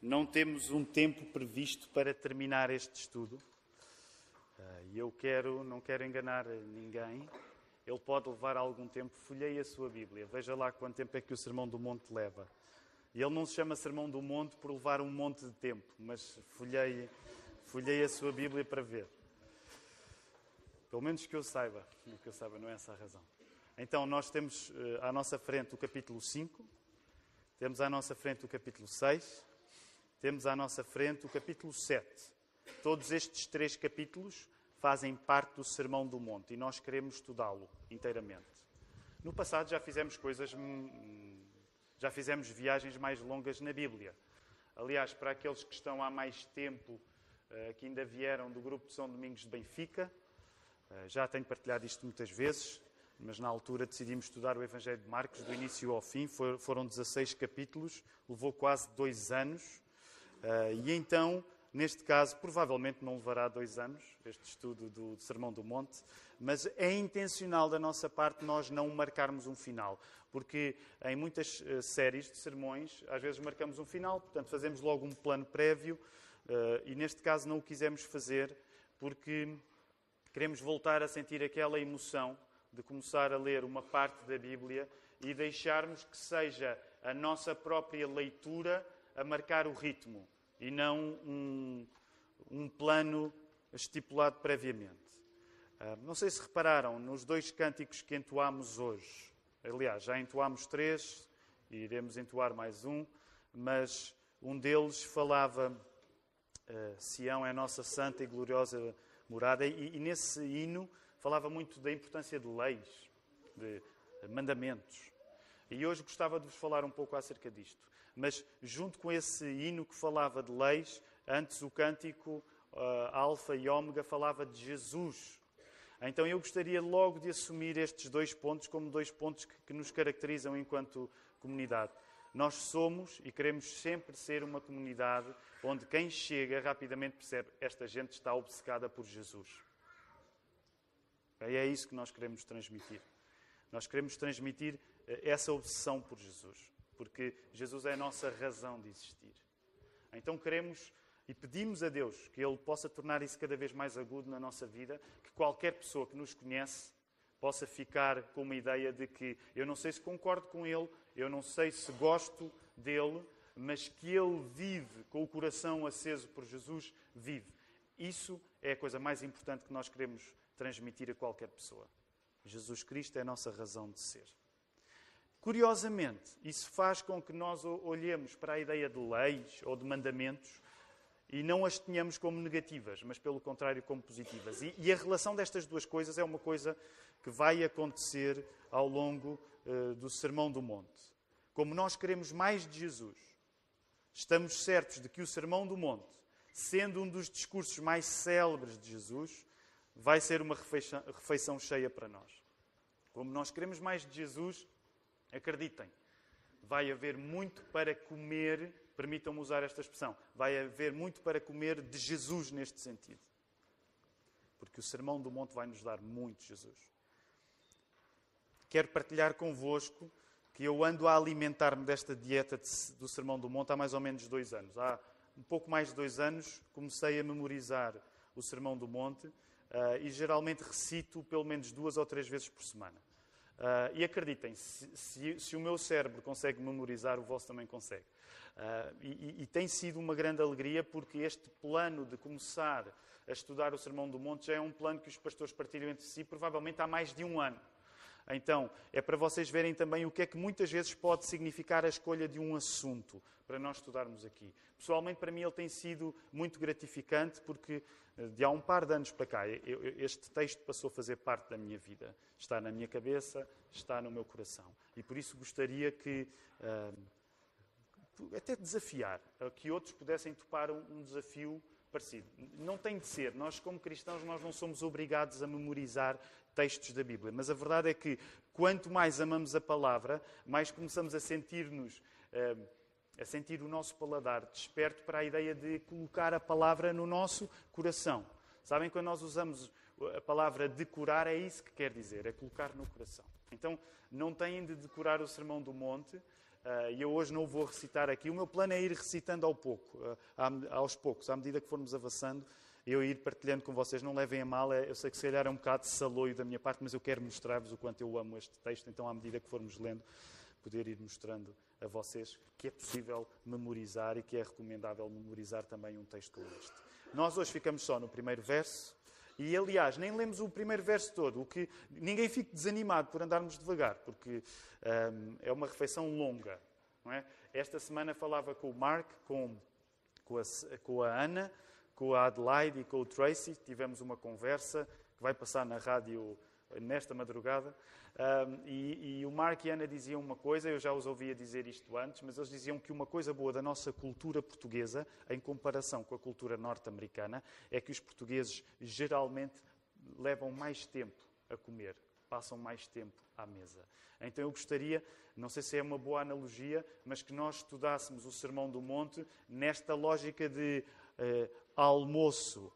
não temos um tempo previsto para terminar este estudo. Ah, e eu quero, não quero enganar ninguém. Ele pode levar algum tempo. Folhei a sua Bíblia. Veja lá quanto tempo é que o Sermão do Monte leva. E ele não se chama Sermão do Monte por levar um monte de tempo, mas folhei, folhei a sua Bíblia para ver. Pelo menos que eu saiba. Que eu saiba, não é essa a razão. Então, nós temos uh, à nossa frente o capítulo 5, temos à nossa frente o capítulo 6, temos à nossa frente o capítulo 7. Todos estes três capítulos fazem parte do Sermão do Monte e nós queremos estudá-lo inteiramente. No passado já fizemos coisas, hum, já fizemos viagens mais longas na Bíblia. Aliás, para aqueles que estão há mais tempo, eh, que ainda vieram do grupo de São Domingos de Benfica, eh, já tenho partilhado isto muitas vezes, mas na altura decidimos estudar o Evangelho de Marcos do início ao fim. Foram 16 capítulos, levou quase dois anos. Eh, e então, neste caso, provavelmente não levará dois anos, este estudo do Sermão do Monte, mas é intencional da nossa parte nós não marcarmos um final, porque em muitas eh, séries de sermões, às vezes marcamos um final, portanto fazemos logo um plano prévio, e neste caso não o quisemos fazer, porque queremos voltar a sentir aquela emoção de começar a ler uma parte da Bíblia e deixarmos que seja a nossa própria leitura a marcar o ritmo e não um, um plano estipulado previamente. Uh, não sei se repararam nos dois cânticos que entoámos hoje. Aliás, já entoámos três e iremos entoar mais um, mas um deles falava uh, Sião é a nossa santa e gloriosa morada, e, e nesse hino falava muito da importância de leis, de mandamentos. E hoje gostava de vos falar um pouco acerca disto. Mas, junto com esse hino que falava de leis, antes o cântico uh, Alfa e Ômega falava de Jesus. Então eu gostaria logo de assumir estes dois pontos como dois pontos que, que nos caracterizam enquanto comunidade. Nós somos e queremos sempre ser uma comunidade onde quem chega rapidamente percebe esta gente está obcecada por Jesus. E é isso que nós queremos transmitir. Nós queremos transmitir eh, essa obsessão por Jesus, porque Jesus é a nossa razão de existir. Então queremos e pedimos a Deus que Ele possa tornar isso cada vez mais agudo na nossa vida, que qualquer pessoa que nos conhece possa ficar com uma ideia de que eu não sei se concordo com Ele, eu não sei se gosto dele, mas que Ele vive com o coração aceso por Jesus, vive. Isso é a coisa mais importante que nós queremos transmitir a qualquer pessoa. Jesus Cristo é a nossa razão de ser. Curiosamente, isso faz com que nós olhemos para a ideia de leis ou de mandamentos e não as tenhamos como negativas, mas pelo contrário como positivas. E, e a relação destas duas coisas é uma coisa que vai acontecer ao longo uh, do Sermão do Monte. Como nós queremos mais de Jesus, estamos certos de que o Sermão do Monte, sendo um dos discursos mais célebres de Jesus, vai ser uma refeição, refeição cheia para nós. Como nós queremos mais de Jesus, acreditem, vai haver muito para comer, permitam-me usar esta expressão, vai haver muito para comer de Jesus neste sentido. Porque o Sermão do Monte vai nos dar muito Jesus. Quero partilhar convosco que eu ando a alimentar-me desta dieta do Sermão do Monte há mais ou menos dois anos. Há um pouco mais de dois anos comecei a memorizar o Sermão do Monte Uh, e geralmente recito pelo menos duas ou três vezes por semana. Uh, e acreditem, se, se, se, o meu cérebro consegue memorizar, o vosso também consegue. Uh, e, e, tem sido uma grande alegria porque este plano de começar a estudar o Sermão do Monte já é um plano que os pastores partilham entre si, provavelmente há mais de um ano. Então, é para vocês verem também o que é que muitas vezes pode significar a escolha de um assunto para nós estudarmos aqui. Pessoalmente, para mim, ele tem sido muito gratificante porque, de há um par de anos para cá, este texto passou a fazer parte da minha vida. Está na minha cabeça, está no meu coração. E por isso gostaria que. Uh, até desafiar, que outros pudessem topar um desafio parecido. Não tem de ser. Nós, como cristãos, nós não somos obrigados a memorizar textos da Bíblia. Mas a verdade é que quanto mais amamos a palavra, mais começamos a sentir-nos, eh, a sentir o nosso paladar desperto para a ideia de colocar a palavra no nosso coração. Sabem, quando nós usamos a palavra decorar, é isso que quer dizer, é colocar no coração. Então, não têm de decorar o Sermão do Monte, Uh, e eu hoje não vou recitar aqui. O meu plano é ir recitando ao pouco, uh, aos poucos, à medida que formos avançando, eu ir partilhando com vocês. Não levem a mal, é, eu sei que se calhar é um bocado saloio da minha parte, mas eu quero mostrar-vos o quanto eu amo este texto, então à medida que formos lendo, poder ir mostrando a vocês que é possível memorizar e que é recomendável memorizar também um texto como este. Nós hoje ficamos só no primeiro verso. E, aliás, nem lemos o primeiro verso todo, o que ninguém fique desanimado por andarmos devagar, porque um, é uma refeição longa. É? Esta semana falava com o Mark, com, com, a, com a Ana, com a Adelaide e com o Tracy. Tivemos uma conversa que vai passar na rádio nesta madrugada. Um, e, e, o Mark e Ana diziam uma coisa, eu já os ouvia dizer isto antes, mas eles diziam que uma coisa boa da nossa cultura portuguesa, em comparação com a cultura norte-americana, é que os portugueses geralmente levam mais tempo a comer, passam mais tempo à mesa. Então eu gostaria, não sei se é uma boa analogia, mas que nós estudássemos o Sermão do Monte nesta lógica de uh, almoço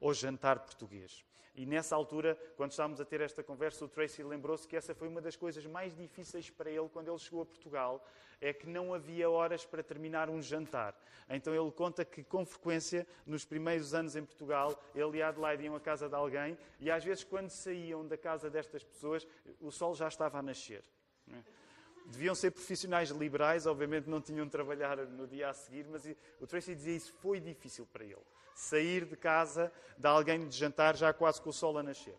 ou jantar português. E nessa altura, quando estávamos a ter esta conversa, o Tracy lembrou-se que essa foi uma das coisas mais difíceis para ele quando ele chegou a Portugal, é que não havia horas para terminar um jantar. Então ele conta que com frequência, nos primeiros anos em Portugal, ele e Adelaide iam à casa de alguém e às vezes quando saíam da casa destas pessoas, o sol já estava a nascer. Deviam ser profissionais liberais, obviamente não tinham de trabalhar no dia a seguir, mas o Tracy dizia isso foi difícil para ele sair de casa de alguém de jantar já quase com o sol a nascer.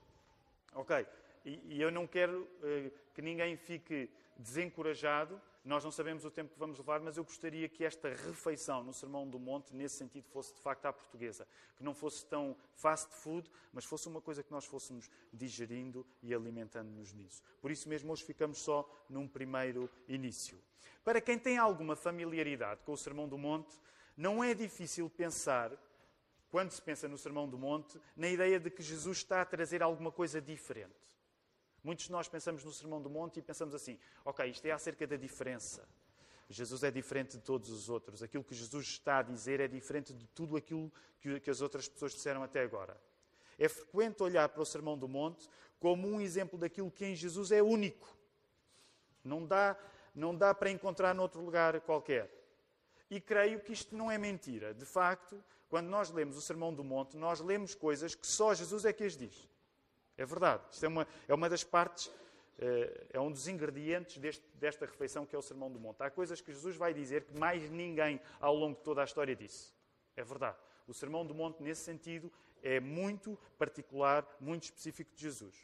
Ok? E, e eu não quero uh, que ninguém fique desencorajado. Nós não sabemos o tempo que vamos levar, mas eu gostaria que esta refeição no Sermão do Monte, nesse sentido, fosse de facto à portuguesa. Que não fosse tão fast food, mas fosse uma coisa que nós fôssemos digerindo e alimentando-nos nisso. Por isso mesmo, hoje ficamos só num primeiro início. Para quem tem alguma familiaridade com o Sermão do Monte, não é difícil pensar quando se pensa no Sermão do Monte, na ideia de que Jesus está a trazer alguma coisa diferente. Muitos de nós pensamos no Sermão do Monte e pensamos assim: ok, isto é acerca da diferença. Jesus é diferente de todos os outros. Aquilo que Jesus está a dizer é diferente de tudo aquilo que as outras pessoas disseram até agora. É frequente olhar para o Sermão do Monte como um exemplo daquilo que em Jesus é único. Não dá, não dá para encontrar noutro lugar qualquer. E creio que isto não é mentira. De facto, quando nós lemos o Sermão do Monte, nós lemos coisas que só Jesus é que as diz. É verdade. Isto é uma, é uma das partes, eh, é um dos ingredientes deste, desta refeição que é o Sermão do Monte. Há coisas que Jesus vai dizer que mais ninguém ao longo de toda a história disse. É verdade. O Sermão do Monte, nesse sentido, é muito particular, muito específico de Jesus.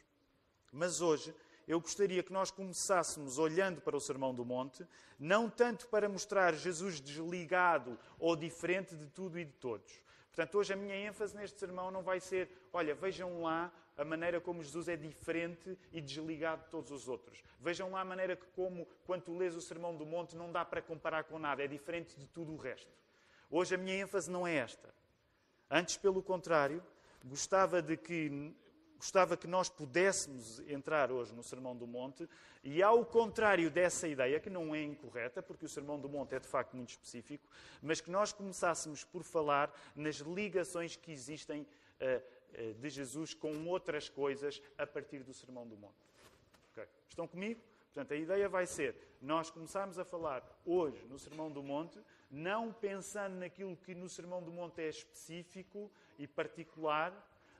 Mas hoje eu gostaria que nós começássemos olhando para o Sermão do Monte, não tanto para mostrar Jesus desligado ou diferente de tudo e de todos. Portanto, hoje a minha ênfase neste sermão não vai ser, olha, vejam lá a maneira como Jesus é diferente e desligado de todos os outros. Vejam lá a maneira que, como, quando tu lês o Sermão do Monte, não dá para comparar com nada, é diferente de tudo o resto. Hoje a minha ênfase não é esta. Antes, pelo contrário, gostava de que gostava que nós pudéssemos entrar hoje no Sermão do Monte e, ao contrário dessa ideia, que não é incorreta, porque o Sermão do Monte é de facto muito específico, mas que nós começássemos por falar nas ligações que existem uh, uh, de Jesus com outras coisas a partir do Sermão do Monte. Okay. Estão comigo? Portanto, a ideia vai ser nós começarmos a falar hoje no Sermão do Monte, não pensando naquilo que no Sermão do Monte é específico e particular,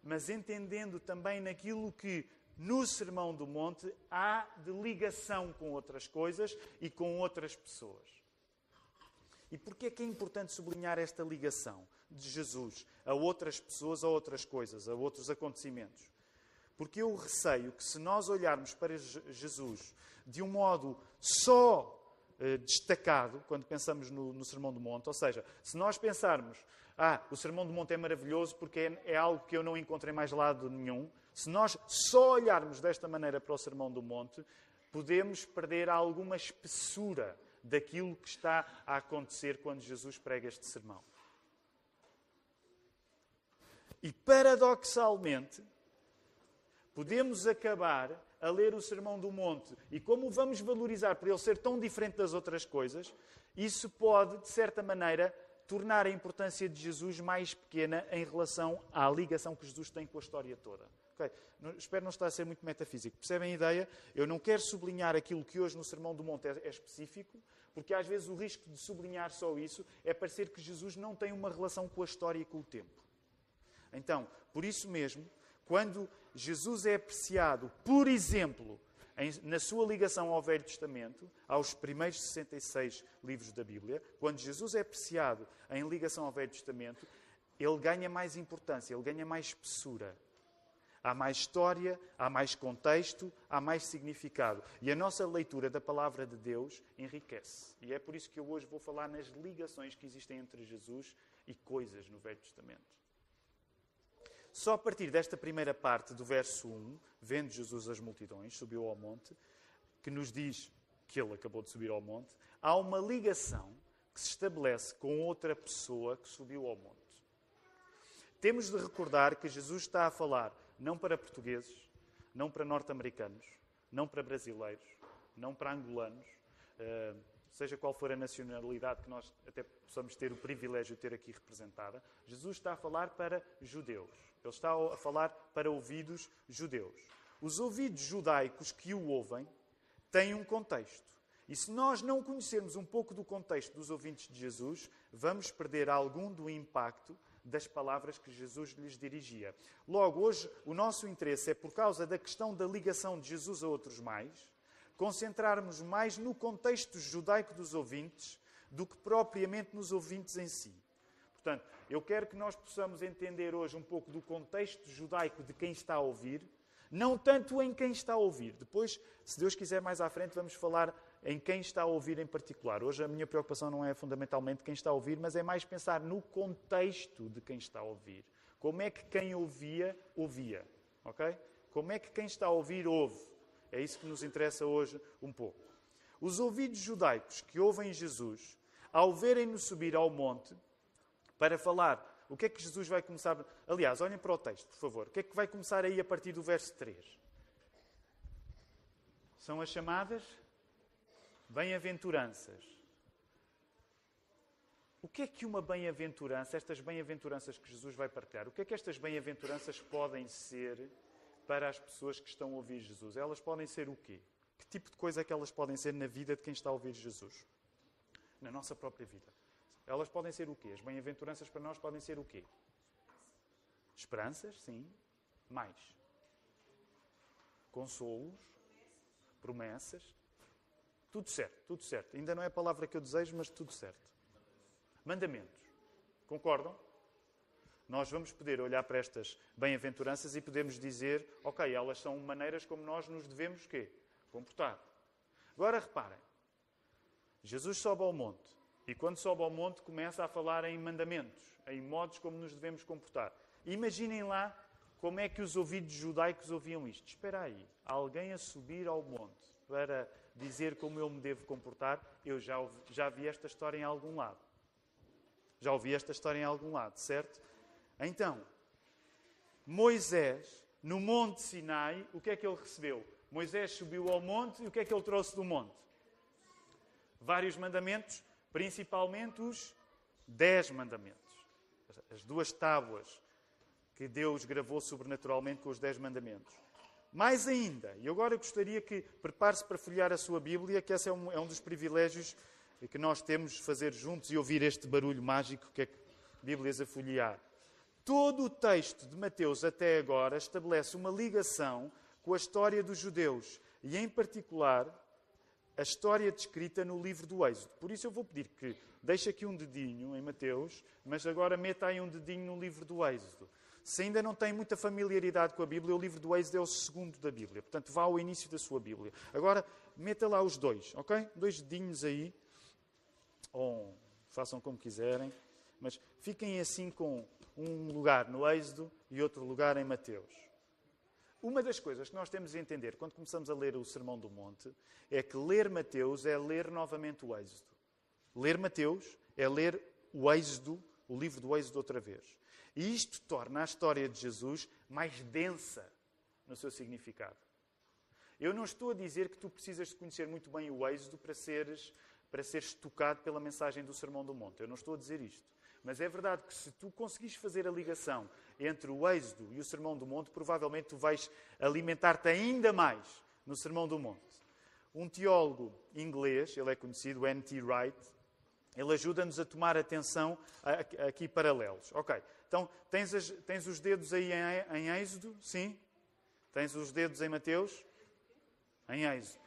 mas entendendo também naquilo que no Sermão do Monte há de ligação com outras coisas e com outras pessoas. E porquê é que é importante sublinhar esta ligação de Jesus a outras pessoas, a outras coisas, a outros acontecimentos? Porque eu receio que se nós olharmos para Jesus de um modo só eh, destacado, quando pensamos no, no Sermão do Monte, ou seja, se nós pensarmos ah, o Sermão do Monte é maravilhoso porque é, é algo que eu não encontrei mais lado nenhum. Se nós só olharmos desta maneira para o Sermão do Monte, podemos perder alguma espessura daquilo que está a acontecer quando Jesus prega este sermão. E paradoxalmente, podemos acabar a ler o Sermão do Monte e como vamos valorizar por ele ser tão diferente das outras coisas, isso pode, de certa maneira, tornar a importância de Jesus mais pequena em relação à ligação que Jesus tem com a história toda. Okay. Espero não estar a ser muito metafísico. Percebem a ideia? Eu não quero sublinhar aquilo que hoje no Sermão do Monte é, é específico, porque às vezes o risco de sublinhar só isso é parecer que Jesus não tem uma relação com a história e com o tempo. Então, por isso mesmo, quando Jesus é apreciado, por exemplo, em, na sua ligação ao Velho Testamento, aos primeiros 66 livros da Bíblia, quando Jesus é apreciado em ligação ao Velho Testamento, ele ganha mais importância, ele ganha mais espessura. Há mais história, há mais contexto, há mais significado. E a nossa leitura da palavra de Deus enriquece. E é por isso que eu hoje vou falar nas ligações que existem entre Jesus e coisas no Velho Testamento. Só a partir desta primeira parte do verso 1, vendo Jesus as multidões, subiu ao monte, que nos diz que ele acabou de subir ao monte, há uma ligação que se estabelece com outra pessoa que subiu ao monte. Temos de recordar que Jesus está a falar não para portugueses, não para norte-americanos, não para brasileiros, não para angolanos, eh, seja qual for a nacionalidade que nós até possamos ter o privilégio de ter aqui representada. Jesus está a falar para judeus. Ele está a falar para ouvidos judeus. Os ouvidos judaicos que o ouvem têm um contexto. E se nós não conhecermos um pouco do contexto dos ouvintes de Jesus, vamos perder algum do impacto das palavras que Jesus lhes dirigia. Logo, hoje, o nosso interesse é, por causa da questão da ligação de Jesus a outros mais, concentrarmos mais no contexto judaico dos ouvintes do que propriamente nos ouvintes em si. Portanto, eu quero que nós possamos entender hoje um pouco do contexto judaico de quem está a ouvir, não tanto em quem está a ouvir. Depois, se Deus quiser, mais à frente, vamos falar em quem está a ouvir em particular. Hoje a minha preocupação não é fundamentalmente quem está a ouvir, mas é mais pensar no contexto de quem está a ouvir. Como é que quem ouvia, ouvia. Ok? Como é que quem está a ouvir, ouve. É isso que nos interessa hoje um pouco. Os ouvidos judaicos que ouvem Jesus, ao verem-no subir ao monte, para falar o que é que Jesus vai começar. Aliás, olhem para o texto, por favor. O que é que vai começar aí a partir do verso 3? São as chamadas bem-aventuranças. O que é que uma bem-aventurança, estas bem-aventuranças que Jesus vai partilhar, o que é que estas bem-aventuranças podem ser para as pessoas que estão a ouvir Jesus? Elas podem ser o quê? Que tipo de coisa é que elas podem ser na vida de quem está a ouvir Jesus? Na nossa própria vida. Elas podem ser o quê? As bem-aventuranças para nós podem ser o quê? Esperanças, sim. Mais. Consolos, promessas. Tudo certo, tudo certo. Ainda não é a palavra que eu desejo, mas tudo certo. Mandamentos. Concordam? Nós vamos poder olhar para estas bem-aventuranças e podemos dizer, ok, elas são maneiras como nós nos devemos quê? comportar. Agora reparem, Jesus sobe ao monte e quando sobe ao monte, começa a falar em mandamentos, em modos como nos devemos comportar. Imaginem lá como é que os ouvidos judaicos ouviam isto. Espera aí, alguém a subir ao monte para dizer como eu me devo comportar, eu já, ouvi, já vi esta história em algum lado. Já ouvi esta história em algum lado, certo? Então, Moisés, no Monte Sinai, o que é que ele recebeu? Moisés subiu ao monte e o que é que ele trouxe do monte? Vários mandamentos principalmente os dez mandamentos. As duas tábuas que Deus gravou sobrenaturalmente com os dez mandamentos. Mais ainda, e agora eu gostaria que prepare-se para folhear a sua Bíblia, que esse é um, é um dos privilégios que nós temos de fazer juntos e ouvir este barulho mágico que é Bíblias a folhear. Todo o texto de Mateus até agora estabelece uma ligação com a história dos judeus e, em particular, a história descrita no livro do Êxodo. Por isso eu vou pedir que deixe aqui um dedinho em Mateus, mas agora meta aí um dedinho no livro do Êxodo. Se ainda não tem muita familiaridade com a Bíblia, o livro do Êxodo é o segundo da Bíblia. Portanto, vá ao início da sua Bíblia. Agora, meta lá os dois, ok? Dois dedinhos aí. Ou façam como quiserem. Mas fiquem assim com um lugar no Êxodo e outro lugar em Mateus. Uma das coisas que nós temos de entender quando começamos a ler o Sermão do Monte é que ler Mateus é ler novamente o Êxodo. Ler Mateus é ler o Êxodo, o livro do Êxodo outra vez. E isto torna a história de Jesus mais densa no seu significado. Eu não estou a dizer que tu precisas de conhecer muito bem o Êxodo para seres, para seres tocado pela mensagem do Sermão do Monte. Eu não estou a dizer isto. Mas é verdade que se tu conseguires fazer a ligação entre o Êxodo e o Sermão do Monte, provavelmente tu vais alimentar-te ainda mais no Sermão do Monte. um teólogo inglês, ele é conhecido, N.T. Wright, ele ajuda-nos a tomar atenção aqui paralelos. Ok, então tens, as, tens os dedos aí em, em Êxodo? Sim? Tens os dedos em Mateus? Em Êxodo.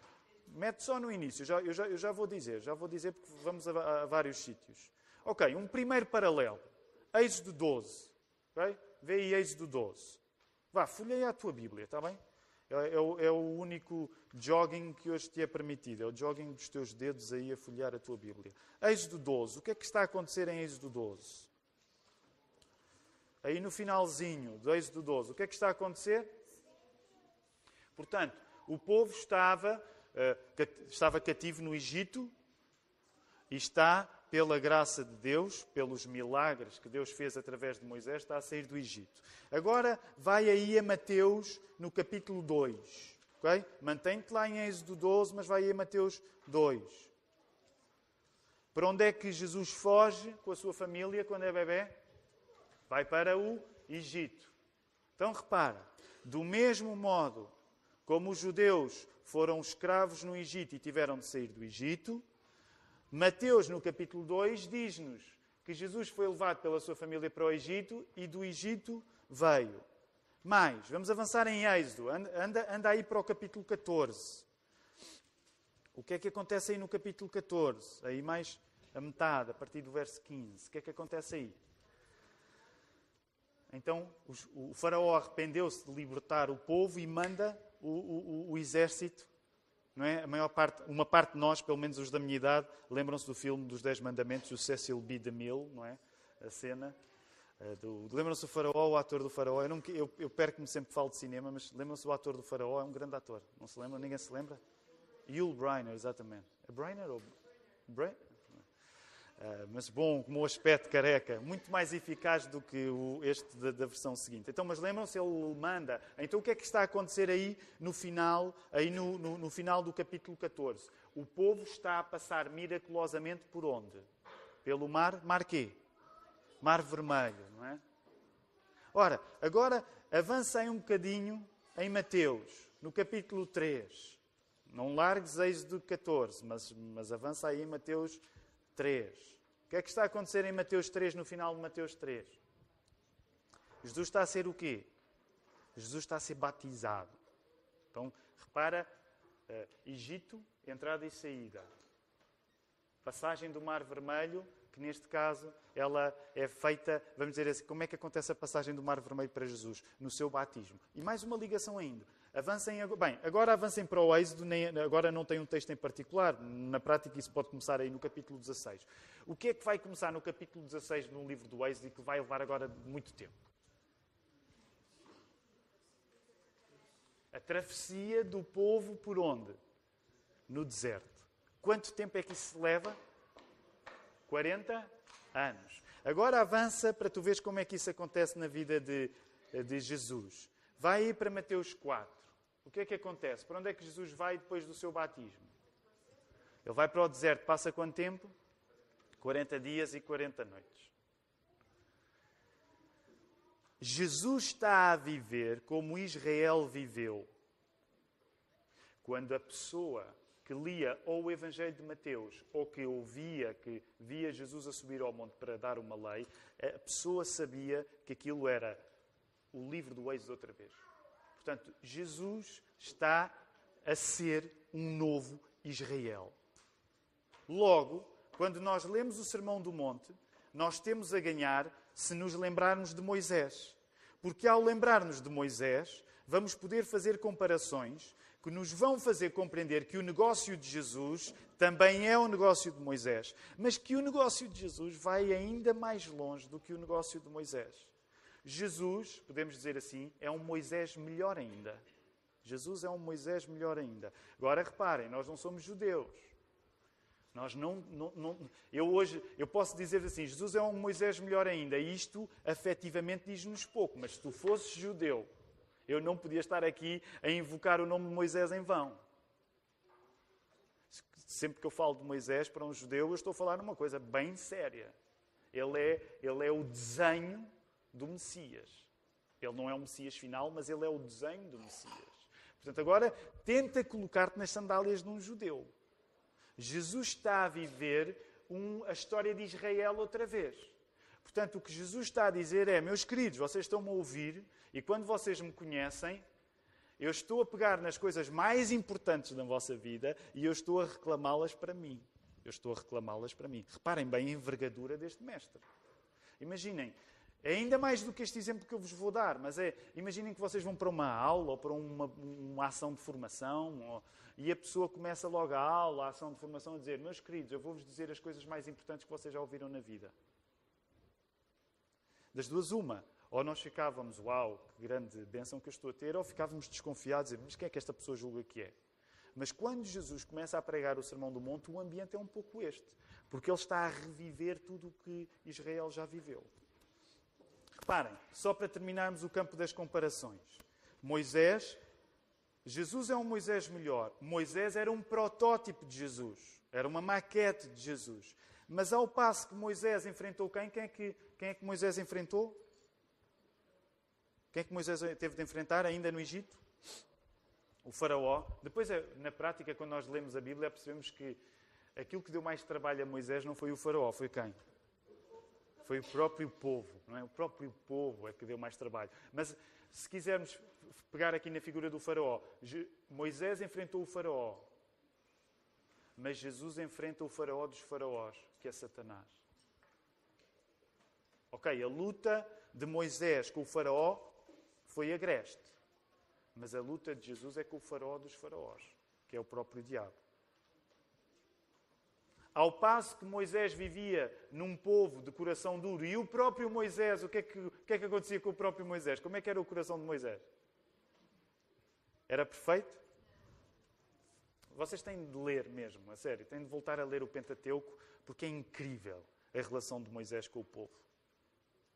Mete só no início, eu já, eu já, eu já vou dizer, já vou dizer porque vamos a, a vários sítios. Ok, um primeiro paralelo. Êxodo 12. Okay? Vê aí Êxodo 12. Vá, folheia a tua Bíblia, está bem? É, é, o, é, o, único jogging que hoje te é permitido. É o jogging dos teus dedos aí a folhear a tua Bíblia. Êxodo 12. O que é que está a acontecer em Êxodo 12? Aí no finalzinho do Êxodo 12, o que é que está a acontecer? Portanto, o povo estava, uh, estava cativo no Egito e está pela graça de Deus, pelos milagres que Deus fez através de Moisés, está a sair do Egito. Agora vai aí a Mateus no capítulo 2. Okay? Mantém-te lá em Êxodo 12, mas vai aí a Mateus 2. Para onde é que Jesus foge com a sua família quando é bebê? Vai para o Egito. Então repara, do mesmo modo como os judeus foram escravos no Egito e tiveram de sair do Egito, Mateus, no capítulo 2, diz-nos que Jesus foi levado pela sua família para o Egito e do Egito veio. Mais, vamos avançar em Êxodo. Anda, anda aí para o capítulo 14. O que é que acontece aí no capítulo 14? Aí mais a metade, a partir do verso 15. O que é que acontece aí? Então, o faraó arrependeu-se de libertar o povo e manda o, o, o exército não é? A maior parte, uma parte de nós, pelo menos os da minha idade, lembram-se do filme dos Dez Mandamentos, do Cecil B. DeMille, não é? A cena. Eh, lembram-se do Faraó, o ator do Faraó? Eu, eu, eu perco-me sempre falo de cinema, mas lembram-se do ator do Faraó? É um grande ator. Não se lembra? Ninguém se lembra? Yul Brynner, exatamente. É Brynner ou... Bra... Uh, mas bom, como o aspecto careca, muito mais eficaz do que o, este da, da, versão seguinte. Então, mas lembram-se, ele manda. Então, o que é que está a acontecer aí no final, aí no, no, no final do capítulo 14? O povo está a passar miraculosamente por onde? Pelo mar, mar quê? Mar Vermelho, não é? Ora, agora avança aí um bocadinho em Mateus, no capítulo 3. Não largues Êxodo 14, mas, mas avança aí em Mateus 3. O que é que está a acontecer em Mateus 3, no final de Mateus 3? Jesus está a ser o quê? Jesus está a ser batizado. Então, repara, uh, Egito, entrada e saída. Passagem do Mar Vermelho, que neste caso ela é feita, vamos dizer assim, como é que acontece a passagem do Mar Vermelho para Jesus? No seu batismo. E mais uma ligação ainda. Avancem, bem, agora avancem para o Êxodo, agora não tem um texto em particular, na prática isso pode começar aí no capítulo 16. O que é que vai começar no capítulo 16 no livro do Êxodo e que vai levar agora muito tempo? A travessia do povo por onde? No deserto. Quanto tempo é que isso leva? 40 anos. Agora avança para tu veres como é que isso acontece na vida de, de Jesus. Vai aí para Mateus 4 o que é que acontece? Para onde é que Jesus vai depois do seu batismo? Ele vai para o deserto, passa quanto tempo? 40 dias e 40 noites. Jesus está a viver como Israel viveu. Quando a pessoa que lia ou o Evangelho de Mateus ou que ouvia, que via Jesus a subir ao monte para dar uma lei, a pessoa sabia que aquilo era o livro do Êxodo outra vez. Portanto, Jesus está a ser um novo Israel. Logo, quando nós lemos o Sermão do Monte, nós temos a ganhar se nos lembrarmos de Moisés. Porque ao lembrar-nos de Moisés, vamos poder fazer comparações que nos vão fazer compreender que o negócio de Jesus também é o negócio de Moisés, mas que o negócio de Jesus vai ainda mais longe do que o negócio de Moisés. Jesus, podemos dizer assim, é um Moisés melhor ainda. Jesus é um Moisés melhor ainda. Agora reparem, nós não somos judeus. Nós não, não, não, eu hoje eu posso dizer assim, Jesus é um Moisés melhor ainda. Isto afetivamente diz-nos pouco, mas se tu fosses judeu, eu não podia estar aqui a invocar o nome de Moisés em vão. Sempre que eu falo de Moisés para um judeu, eu estou a falar uma coisa bem séria. Ele é, ele é o desenho do Messias. Ele não é o Messias final, mas ele é o desenho do Messias. Portanto, agora tenta colocar-te nas sandálias de um judeu. Jesus está a viver um, a história de Israel outra vez. Portanto, o que Jesus está a dizer é: meus queridos, vocês estão-me a ouvir e quando vocês me conhecem, eu estou a pegar nas coisas mais importantes da vossa vida e eu estou a reclamá-las para mim. Eu estou a reclamá-las para mim. Reparem bem a envergadura deste mestre. Imaginem, é ainda mais do que este exemplo que eu vos vou dar, mas é, imaginem que vocês vão para uma aula ou para uma, uma ação de formação ou, e a pessoa começa logo a aula, a ação de formação, a dizer: Meus queridos, eu vou-vos dizer as coisas mais importantes que vocês já ouviram na vida. Das duas, uma. Ou nós ficávamos, uau, que grande bênção que eu estou a ter, ou ficávamos desconfiados, mas quem é que esta pessoa julga que é? Mas quando Jesus começa a pregar o Sermão do Monte, o ambiente é um pouco este. Porque ele está a reviver tudo o que Israel já viveu. Reparem, só para terminarmos o campo das comparações. Moisés, Jesus é um Moisés melhor. Moisés era um protótipo de Jesus. Era uma maquete de Jesus. Mas ao passo que Moisés enfrentou quem? Quem é que, quem é que Moisés enfrentou? Quem é que Moisés teve de enfrentar ainda no Egito? O faraó. Depois, é, na prática, quando nós lemos a Bíblia, percebemos que aquilo que deu mais trabalho a Moisés não foi o faraó, foi quem? Foi o próprio povo, não é? O próprio povo é que deu mais trabalho. Mas se quisermos pegar aqui na figura do faraó, Moisés enfrentou o faraó, mas Jesus enfrenta o faraó dos faraós, que é Satanás. Ok, a luta de Moisés com o faraó foi agreste. Mas a luta de Jesus é com o faraó dos faraós, que é o próprio diabo. Ao passo que Moisés vivia num povo de coração duro, e o próprio Moisés, o que, é que, o que é que acontecia com o próprio Moisés? Como é que era o coração de Moisés? Era perfeito? Vocês têm de ler mesmo, a sério, têm de voltar a ler o Pentateuco, porque é incrível a relação de Moisés com o povo.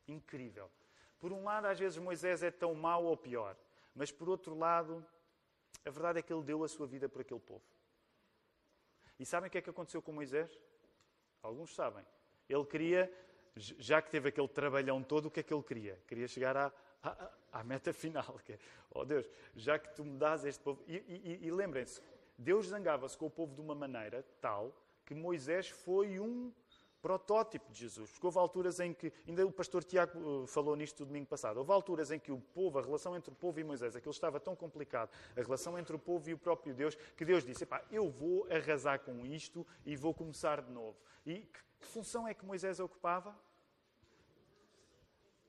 Incrível. Por um lado, às vezes Moisés é tão mau ou pior, mas por outro lado, a verdade é que ele deu a sua vida por aquele povo. E sabem o que é que aconteceu com Moisés? Alguns sabem. Ele queria, já que teve aquele trabalhão todo, o que é que ele queria? Queria chegar à, à, à meta final. É, oh Deus, já que tu me dás este povo. E, e, e lembrem-se, Deus zangava-se com o povo de uma maneira tal que Moisés foi um protótipo de Jesus. Porque houve alturas em que, ainda o pastor Tiago uh, falou nisto domingo passado, houve alturas em que o povo, a relação entre o povo e Moisés, aquilo estava tão complicado, a relação entre o povo e o próprio Deus, que Deus disse, eu vou arrasar com isto e vou começar de novo. E que função é que Moisés ocupava?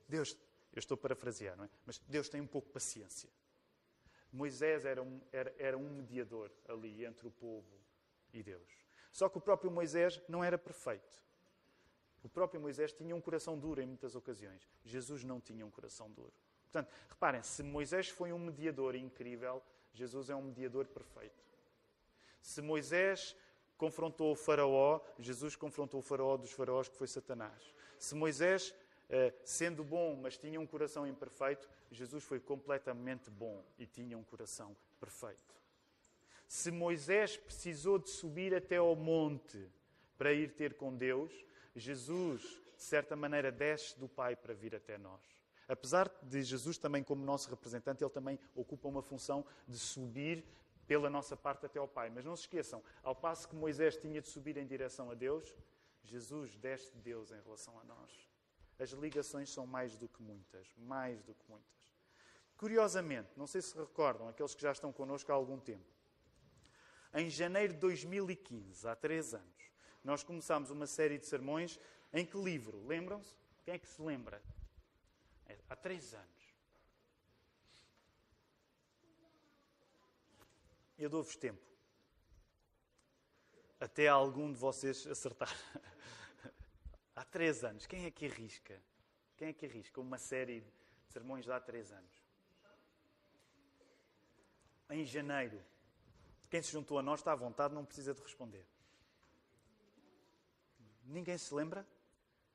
Deus, eu estou parafrasear, não é? Mas Deus tem um pouco de paciência. Moisés era um, era, era um mediador ali entre o povo e Deus. Só que o próprio Moisés não era perfeito. O próprio Moisés tinha um coração duro em muitas ocasiões. Jesus não tinha um coração duro. Portanto, reparem, se Moisés foi um mediador incrível, Jesus é um mediador perfeito. Se Moisés confrontou o faraó, Jesus confrontou o faraó dos faraós, que foi Satanás. Se Moisés, eh, sendo bom, mas tinha um coração imperfeito, Jesus foi completamente bom e tinha um coração perfeito. Se Moisés precisou de subir até ao monte para ir ter com Deus, Jesus, de certa maneira, desce do Pai para vir até nós. Apesar de Jesus também, como nosso representante, ele também ocupa uma função de subir pela nossa parte até ao Pai. Mas não se esqueçam, ao passo que Moisés tinha de subir em direção a Deus, Jesus desce de Deus em relação a nós. As ligações são mais do que muitas, mais do que muitas. Curiosamente, não sei se recordam, aqueles que já estão connosco há algum tempo, em janeiro de 2015, há três anos, nós começámos uma série de sermões em que livro? Lembram-se? Quem é que se lembra? É, há três anos. Eu dou-vos tempo. Até algum de vocês acertar. há três anos. Quem é que arrisca? Quem é que arrisca uma série de sermões de há três anos? Em janeiro. Quem se juntou a nós está à vontade, não precisa de responder. Ninguém se lembra?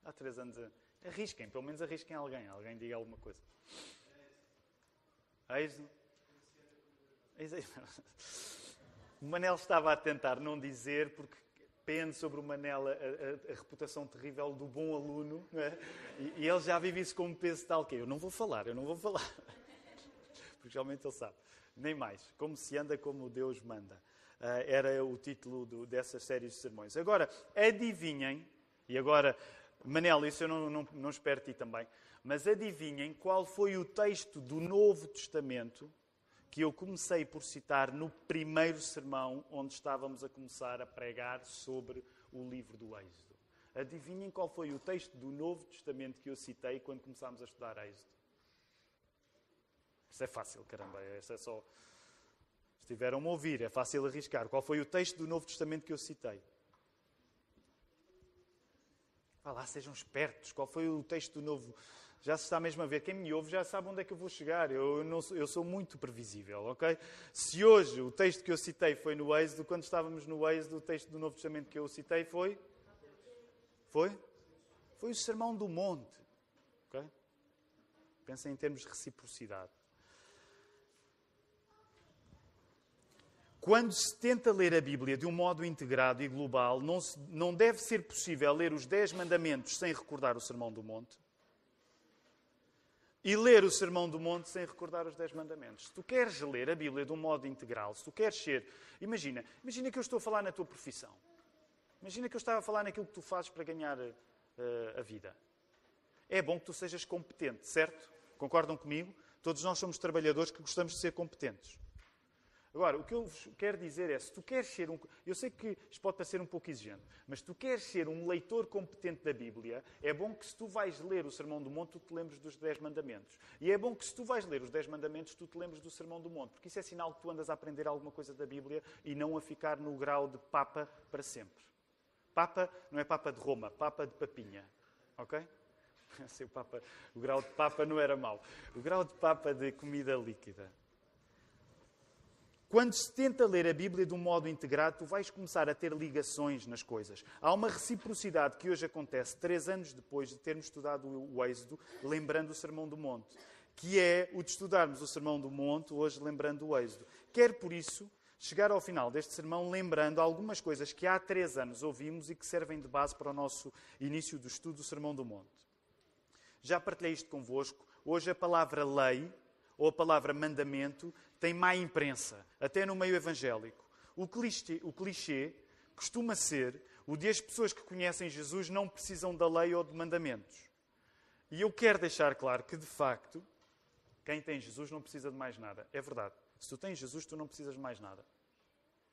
Há três anos. Arrisquem, pelo menos arrisquem alguém. Alguém diga alguma coisa. Eis. O Manel estava a tentar não dizer, porque pende sobre o Manel a, a, a reputação terrível do bom aluno, é? e, e, ele já vive isso como peso tal que eu não vou falar, eu não vou falar. Porque realmente ele sabe. Nem mais. Como se anda como Deus manda. Uh, era o título do, dessas séries de sermões. Agora, adivinhem, e agora, Manel, isso eu não, não, não espero ti também, mas adivinhem qual foi o texto do Novo Testamento que eu comecei por citar no primeiro sermão, onde estávamos a começar a pregar sobre o livro do Êxodo. Adivinhem qual foi o texto do Novo Testamento que eu citei quando começámos a estudar Êxodo? Isso é fácil, caramba. Isso é só. Estiveram a ouvir, é fácil arriscar. Qual foi o texto do Novo Testamento que eu citei? Vá lá, sejam espertos. Qual foi o texto do Novo já se está mesmo a ver. Quem me ouve já sabe onde é que eu vou chegar. Eu, não, eu sou muito previsível, ok? Se hoje o texto que eu citei foi no Êxodo, quando estávamos no Êxodo, o texto do Novo Testamento que eu citei foi? Foi? Foi o Sermão do Monte. Ok? Pensem em termos de reciprocidade. Quando se tenta ler a Bíblia de um modo integrado e global, não, se, não deve ser possível ler os Dez Mandamentos sem recordar o Sermão do Monte e ler o Sermão do Monte sem recordar os Dez Mandamentos. Se tu queres ler a Bíblia de um modo integral, se tu queres ser. Imagina, imagina que eu estou a falar na tua profissão. Imagina que eu estava a falar naquilo que tu fazes para ganhar uh, a vida. É bom que tu sejas competente, certo? Concordam comigo? Todos nós somos trabalhadores que gostamos de ser competentes. Agora, o que eu vos quero dizer é, se tu queres ser um... Eu sei que isto pode parecer um pouco exigente, mas se tu queres ser um leitor competente da Bíblia, é bom que se tu vais ler o Sermão do Monte, tu te lembres dos Dez Mandamentos. E é bom que se tu vais ler os Dez Mandamentos, tu te lembres do Sermão do Monte, porque isso é sinal que tu andas a aprender alguma coisa da Bíblia e não a ficar no grau de Papa para sempre. Papa não é Papa de Roma, Papa de Papinha. Ok? O, papa, o grau de Papa não era mau. O grau de Papa de comida líquida. Quando se tenta ler a Bíblia de um modo integrado, tu vais começar a ter ligações nas coisas. Há uma reciprocidade que hoje acontece, três anos depois de termos estudado o Êxodo, lembrando o Sermão do Monte, que é o de estudarmos o Sermão do Monte, hoje lembrando o Êxodo. Quer por isso chegar ao final deste sermão lembrando algumas coisas que há três anos ouvimos e que servem de base para o nosso início do estudo do Sermão do Monte. Já partilhei isto convosco. Hoje a palavra lei ou a palavra mandamento tem má imprensa, até no meio evangélico. O clichê, o clichê costuma ser o de as pessoas que conhecem Jesus não precisam da lei ou de mandamentos. E eu quero deixar claro que, de facto, quem tem Jesus não precisa de mais nada. É verdade. Se tu tens Jesus, tu não precisas de mais nada.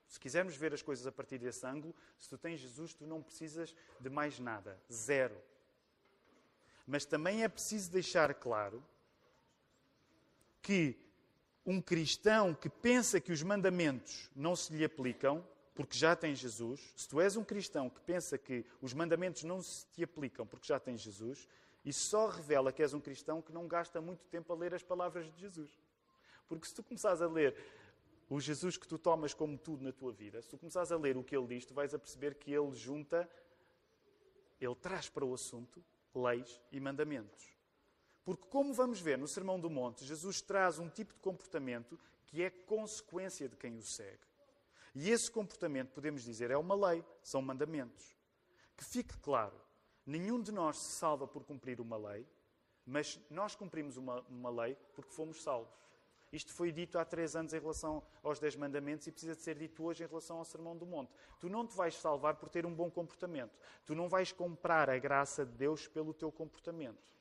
Se quisermos ver as coisas a partir desse ângulo, se tu tens Jesus, tu não precisas de mais nada. Zero. Mas também é preciso deixar claro que um cristão que pensa que os mandamentos não se lhe aplicam, porque já tem Jesus, se tu és um cristão que pensa que os mandamentos não se te aplicam porque já tem Jesus, isso só revela que és um cristão que não gasta muito tempo a ler as palavras de Jesus. Porque se tu começares a ler o Jesus que tu tomas como tudo na tua vida, se tu começares a ler o que ele diz, tu vais a perceber que ele junta, ele traz para o assunto leis e mandamentos. Porque, como vamos ver no Sermão do Monte, Jesus traz um tipo de comportamento que é consequência de quem o segue. E esse comportamento, podemos dizer, é uma lei, são mandamentos. Que fique claro, nenhum de nós se salva por cumprir uma lei, mas nós cumprimos uma, uma lei porque fomos salvos. Isto foi dito há três anos em relação aos Dez Mandamentos e precisa de ser dito hoje em relação ao Sermão do Monte. Tu não te vais salvar por ter um bom comportamento. Tu não vais comprar a graça de Deus pelo teu comportamento.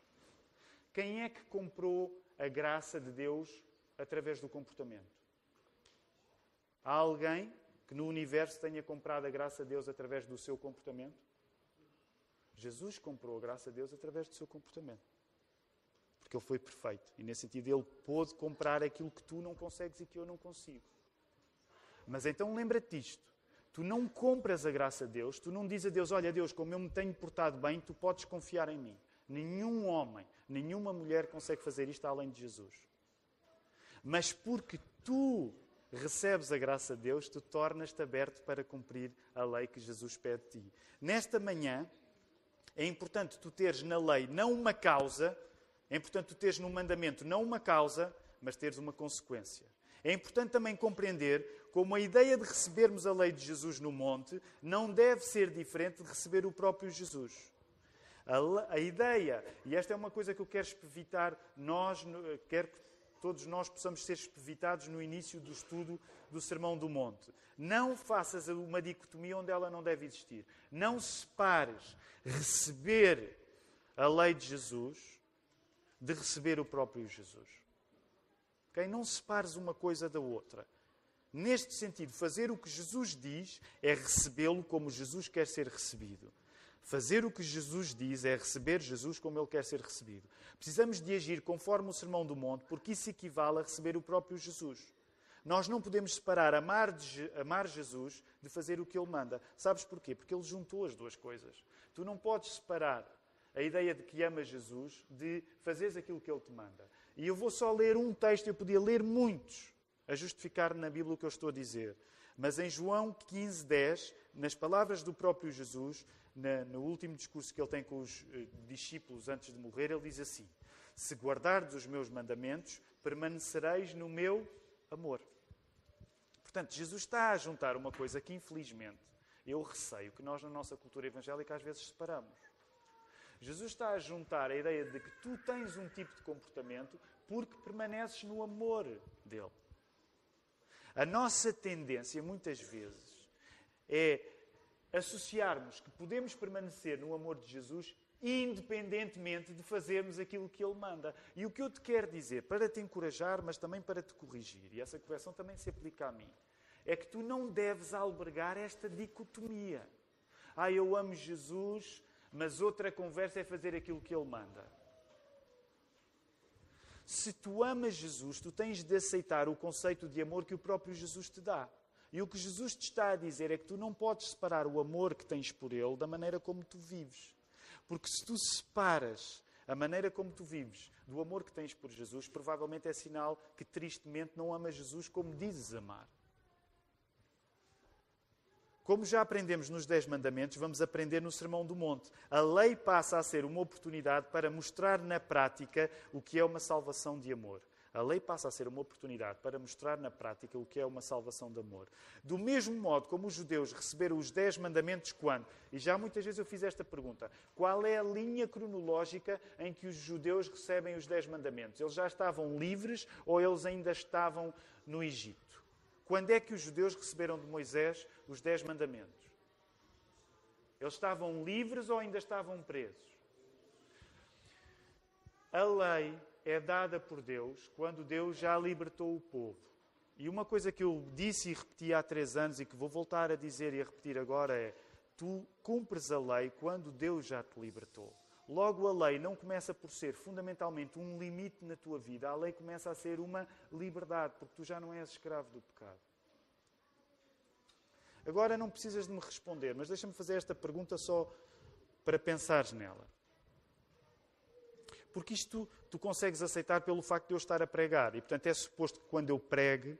Quem é que comprou a graça de Deus através do comportamento? Há alguém que no universo tenha comprado a graça de Deus através do seu comportamento? Jesus comprou a graça de Deus através do seu comportamento. Porque ele foi perfeito. E nesse sentido ele pôde comprar aquilo que tu não consegues e que eu não consigo. Mas então lembra-te disto. Tu não compras a graça de Deus, tu não dizes a Deus, olha Deus, como eu me tenho portado bem, tu podes confiar em mim. Nenhum homem, nenhuma mulher consegue fazer isto além de Jesus. Mas porque tu recebes a graça de Deus, tu tornas-te aberto para cumprir a lei que Jesus pede de ti. Nesta manhã, é importante tu teres na lei não uma causa, é importante tu teres no mandamento não uma causa, mas teres uma consequência. É importante também compreender como a ideia de recebermos a lei de Jesus no monte não deve ser diferente de receber o próprio Jesus. A, a, ideia, e esta é uma coisa que eu quero evitar, nós, quero que todos nós possamos ser espevitados no início do estudo do Sermão do Monte. Não faças uma dicotomia onde ela não deve existir. Não separes receber a lei de Jesus de receber o próprio Jesus. Okay? Não separes uma coisa da outra. Neste sentido, fazer o que Jesus diz é recebê-lo como Jesus quer ser recebido. Fazer o que Jesus diz é receber Jesus como ele quer ser recebido. Precisamos de agir conforme o Sermão do Monte, porque isso equivale a receber o próprio Jesus. Nós não podemos separar amar, de, amar Jesus de fazer o que ele manda. Sabes porquê? Porque ele juntou as duas coisas. Tu não podes separar a ideia de que amas Jesus de fazeres aquilo que ele te manda. E eu vou só ler um texto, eu podia ler muitos a justificar na Bíblia o que eu estou a dizer. Mas em João 15, 10, nas palavras do próprio Jesus, na, no último discurso que ele tem com os uh, discípulos antes de morrer, ele diz assim: Se guardardes os meus mandamentos, permanecereis no meu amor. Portanto, Jesus está a juntar uma coisa que, infelizmente, eu receio que nós, na nossa cultura evangélica, às vezes separamos. Jesus está a juntar a ideia de que tu tens um tipo de comportamento porque permaneces no amor dele. A nossa tendência, muitas vezes, é associarmos que podemos permanecer no amor de Jesus independentemente de fazermos aquilo que Ele manda. E o que eu te quero dizer, para te encorajar, mas também para te corrigir, e essa correção também se aplica a mim, é que tu não deves albergar esta dicotomia. Ah, eu amo Jesus, mas outra conversa é fazer aquilo que Ele manda. Se tu amas Jesus, tu tens de aceitar o conceito de amor que o próprio Jesus te dá. E o que Jesus te está a dizer é que tu não podes separar o amor que tens por Ele da maneira como tu vives. Porque se tu separas a maneira como tu vives do amor que tens por Jesus, provavelmente é sinal que tristemente não amas Jesus como dizes amar. Como já aprendemos nos Dez Mandamentos, vamos aprender no Sermão do Monte. A lei passa a ser uma oportunidade para mostrar na prática o que é uma salvação de amor. A lei passa a ser uma oportunidade para mostrar na prática o que é uma salvação de amor. Do mesmo modo como os judeus receberam os dez mandamentos quando? E já muitas vezes eu fiz esta pergunta. Qual é a linha cronológica em que os judeus recebem os dez mandamentos? Eles já estavam livres ou eles ainda estavam no Egito? Quando é que os judeus receberam de Moisés os dez mandamentos? Eles estavam livres ou ainda estavam presos? A lei é dada por Deus quando Deus já libertou o povo. E uma coisa que eu disse e repeti há três anos e que vou voltar a dizer e a repetir agora é: tu cumpres a lei quando Deus já te libertou. Logo, a lei não começa por ser fundamentalmente um limite na tua vida, a lei começa a ser uma liberdade, porque tu já não és escravo do pecado. Agora não precisas de me responder, mas deixa-me fazer esta pergunta só para pensares nela. Porque isto tu consegues aceitar pelo facto de eu estar a pregar. E, portanto, é suposto que quando eu pregue,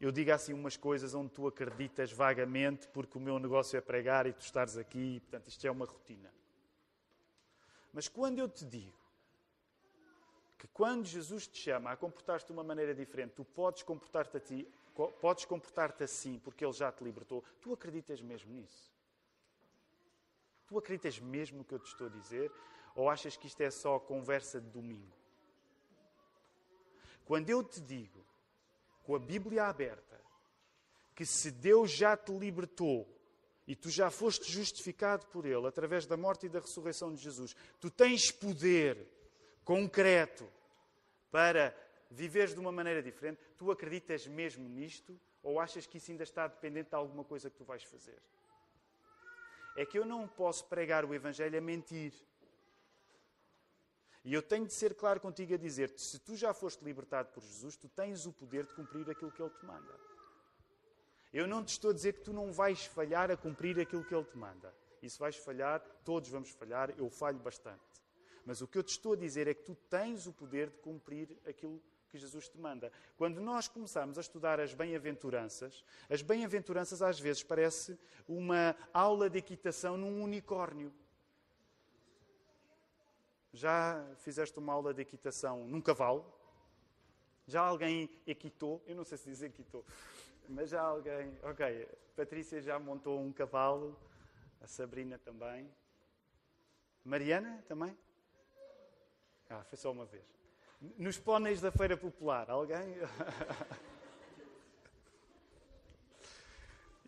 eu diga assim umas coisas onde tu acreditas vagamente, porque o meu negócio é pregar e tu estares aqui, e, portanto, isto é uma rotina. Mas quando eu te digo que quando Jesus te chama a comportar-te de uma maneira diferente, tu podes comportar-te a ti, podes comportar-te assim porque Ele já te libertou, tu acreditas mesmo nisso? Tu acreditas mesmo no que eu te estou a dizer? Ou achas que isto é só conversa de domingo? Quando eu te digo, com a Bíblia aberta, que se Deus já te libertou e tu já foste justificado por Ele através da morte e da ressurreição de Jesus, tu tens poder concreto para viveres de uma maneira diferente, tu acreditas mesmo nisto ou achas que isso ainda está dependente de alguma coisa que tu vais fazer? É que eu não posso pregar o Evangelho a mentir. E eu tenho de ser claro contigo a dizer-te: se tu já foste libertado por Jesus, tu tens o poder de cumprir aquilo que Ele te manda. Eu não te estou a dizer que tu não vais falhar a cumprir aquilo que Ele te manda. E se vais falhar, todos vamos falhar, eu falho bastante. Mas o que eu te estou a dizer é que tu tens o poder de cumprir aquilo que Jesus te manda. Quando nós começamos a estudar as bem-aventuranças, as bem-aventuranças às vezes parece uma aula de equitação num unicórnio. Já fizeste uma aula de equitação num cavalo? Já alguém equitou? Eu não sei se diz equitou, mas já alguém. Ok, Patrícia já montou um cavalo, a Sabrina também. Mariana também? Ah, foi só uma vez. Nos póneis da Feira Popular, alguém?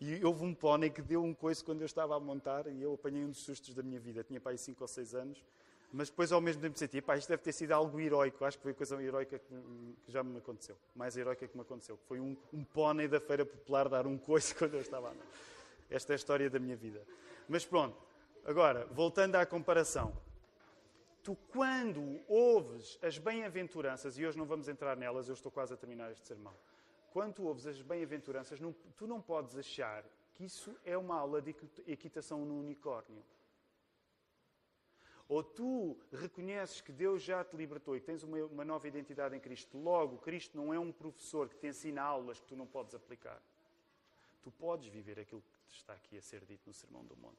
E houve um pônei que deu um coice quando eu estava a montar e eu apanhei um dos sustos da minha vida. Tinha aí 5 ou 6 anos, mas depois ao mesmo tempo senti, pá, isto deve ter sido algo heroico. Acho que foi a coisa heroica que, que já me aconteceu. Mais heroica que me aconteceu. Foi um, um pônei da Feira Popular dar um coice quando eu estava a Esta é a história da minha vida. Mas pronto, agora, voltando à comparação. Tu, quando ouves as bem-aventuranças, e hoje não vamos entrar nelas, eu estou quase a terminar este sermão quando tu ouves as bem-aventuranças, tu não podes achar que isso é uma aula de equitação no unicórnio. Ou tu reconheces que Deus já te libertou e tens uma, uma, nova identidade em Cristo. Logo, Cristo não é um professor que te ensina aulas que tu não podes aplicar. Tu podes viver aquilo que está aqui a ser dito no Sermão do Monte.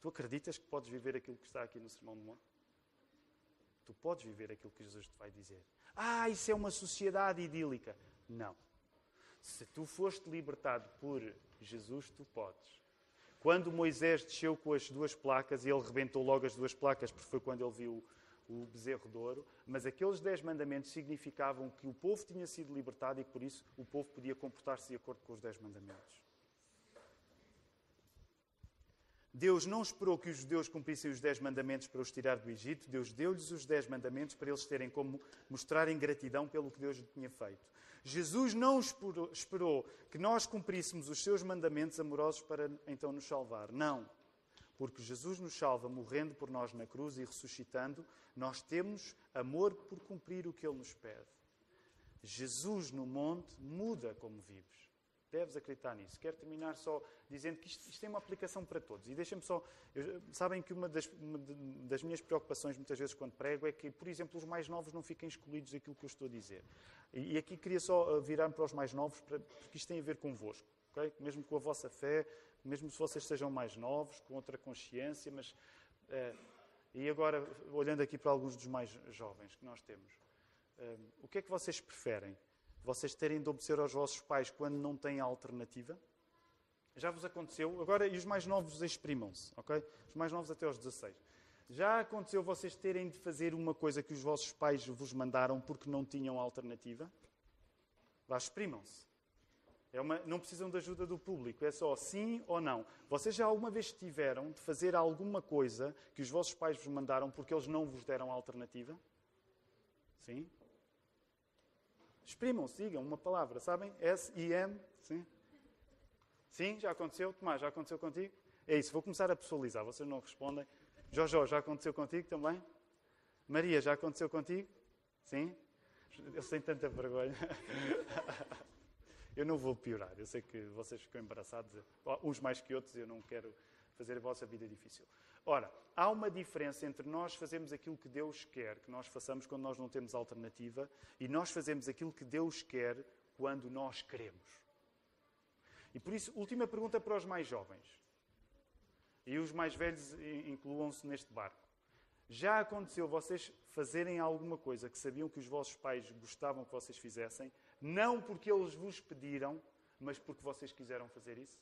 Tu acreditas que podes viver aquilo que está aqui no Sermão do Monte? Tu podes viver aquilo que Jesus te vai dizer. Ah, isso é uma sociedade idílica. Não. Se tu foste libertado por Jesus, tu podes. Quando Moisés desceu com as duas placas, e ele rebentou logo as duas placas, porque foi quando ele viu o bezerro de ouro, mas aqueles dez mandamentos significavam que o povo tinha sido libertado e por isso o povo podia comportar-se de acordo com os dez mandamentos. Deus não esperou que os judeus cumprissem os dez mandamentos para os tirar do Egito. Deus deu-lhes os dez mandamentos para eles terem como mostrarem gratidão pelo que Deus tinha feito. Jesus não esperou que nós cumpríssemos os seus mandamentos amorosos para então nos salvar. Não. Porque Jesus nos salva morrendo por nós na cruz e ressuscitando, nós temos amor por cumprir o que Ele nos pede. Jesus no monte muda como vives. Deves acreditar nisso. Quero terminar só dizendo que isto, isto tem uma aplicação para todos. E deixem-me só. Eu, sabem que uma das, uma das, minhas preocupações, muitas vezes, quando prego, é que, por exemplo, os mais novos não fiquem excluídos daquilo que eu estou a dizer. E, e aqui queria só uh, virar-me para os mais novos, para, porque isto tem a ver convosco. Okay? Mesmo com a vossa fé, mesmo se vocês sejam mais novos, com outra consciência, mas. Uh, e agora, olhando aqui para alguns dos mais jovens que nós temos, uh, o que é que vocês preferem? Vocês terem de obedecer aos vossos pais quando não têm alternativa? Já vos aconteceu? Agora, e os mais novos exprimam-se, ok? Os mais novos até aos 16. Já aconteceu vocês terem de fazer uma coisa que os vossos pais vos mandaram porque não tinham alternativa? Vá, exprimam-se. É uma, não precisam de ajuda do público, é só sim ou não. Vocês já alguma vez tiveram de fazer alguma coisa que os vossos pais vos mandaram porque eles não vos deram alternativa? Sim? Exprimam-se, digam uma palavra, sabem? S-I-M, sim? Sim, já aconteceu? Tomás, já aconteceu contigo? É isso, vou começar a pessoalizar, vocês não respondem. Jojo, já aconteceu contigo também? Maria, já aconteceu contigo? Sim? Eu tenho tanta vergonha. Eu não vou piorar, eu sei que vocês ficam embaraçados, uns mais que outros, eu não quero fazer a vossa vida difícil. Ora, há uma diferença entre nós fazermos aquilo que Deus quer que nós façamos quando nós não temos alternativa e nós fazemos aquilo que Deus quer quando nós queremos. E por isso, última pergunta para os mais jovens. E os mais velhos incluam-se neste barco. Já aconteceu vocês fazerem alguma coisa que sabiam que os vossos pais gostavam que vocês fizessem, não porque eles vos pediram, mas porque vocês quiseram fazer isso?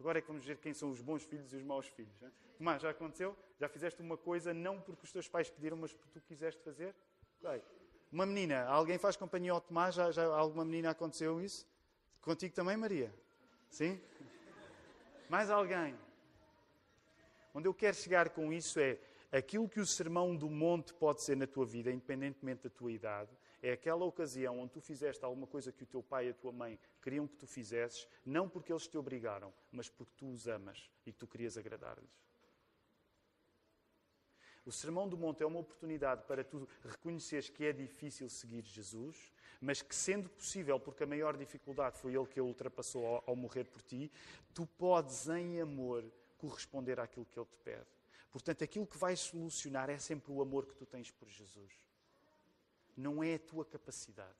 Agora é que vamos ver quem são os bons filhos e os maus filhos. Né? Tomás, já aconteceu? Já fizeste uma coisa não porque os teus pais pediram, mas porque tu quiseste fazer? Bem, uma menina, alguém faz companhia ao Tomás? Já, já alguma menina aconteceu isso? Contigo também, Maria? Sim? Mais alguém? Onde eu quero chegar com isso é aquilo que o sermão do monte pode ser na tua vida, independentemente da tua idade, é aquela ocasião onde tu fizeste alguma coisa que o teu pai e a tua mãe queriam que tu fizesses, não porque eles te obrigaram, mas porque tu os amas e que tu querias agradar-lhes. O Sermão do Monte é uma oportunidade para tu reconheceres que é difícil seguir Jesus, mas que, sendo possível, porque a maior dificuldade foi ele que ele ultrapassou ao, ao morrer por ti, tu podes, em amor, corresponder àquilo que ele te pede. Portanto, aquilo que vai solucionar é sempre o amor que tu tens por Jesus. Não é a tua capacidade,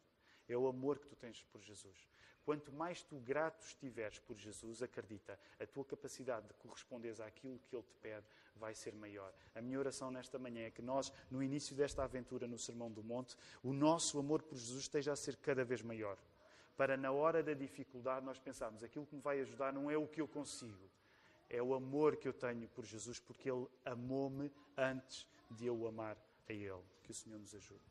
é o amor que tu tens por Jesus. Quanto mais tu grato estiveres por Jesus, acredita, a tua capacidade de corresponderes àquilo que Ele te pede vai ser maior. A minha oração nesta manhã é que nós, no início desta aventura no Sermão do Monte, o nosso amor por Jesus esteja a ser cada vez maior. Para na hora da dificuldade nós pensarmos, aquilo que me vai ajudar não é o que eu consigo, é o amor que eu tenho por Jesus, porque Ele amou-me antes de eu amar a Ele. Que o Senhor nos ajude.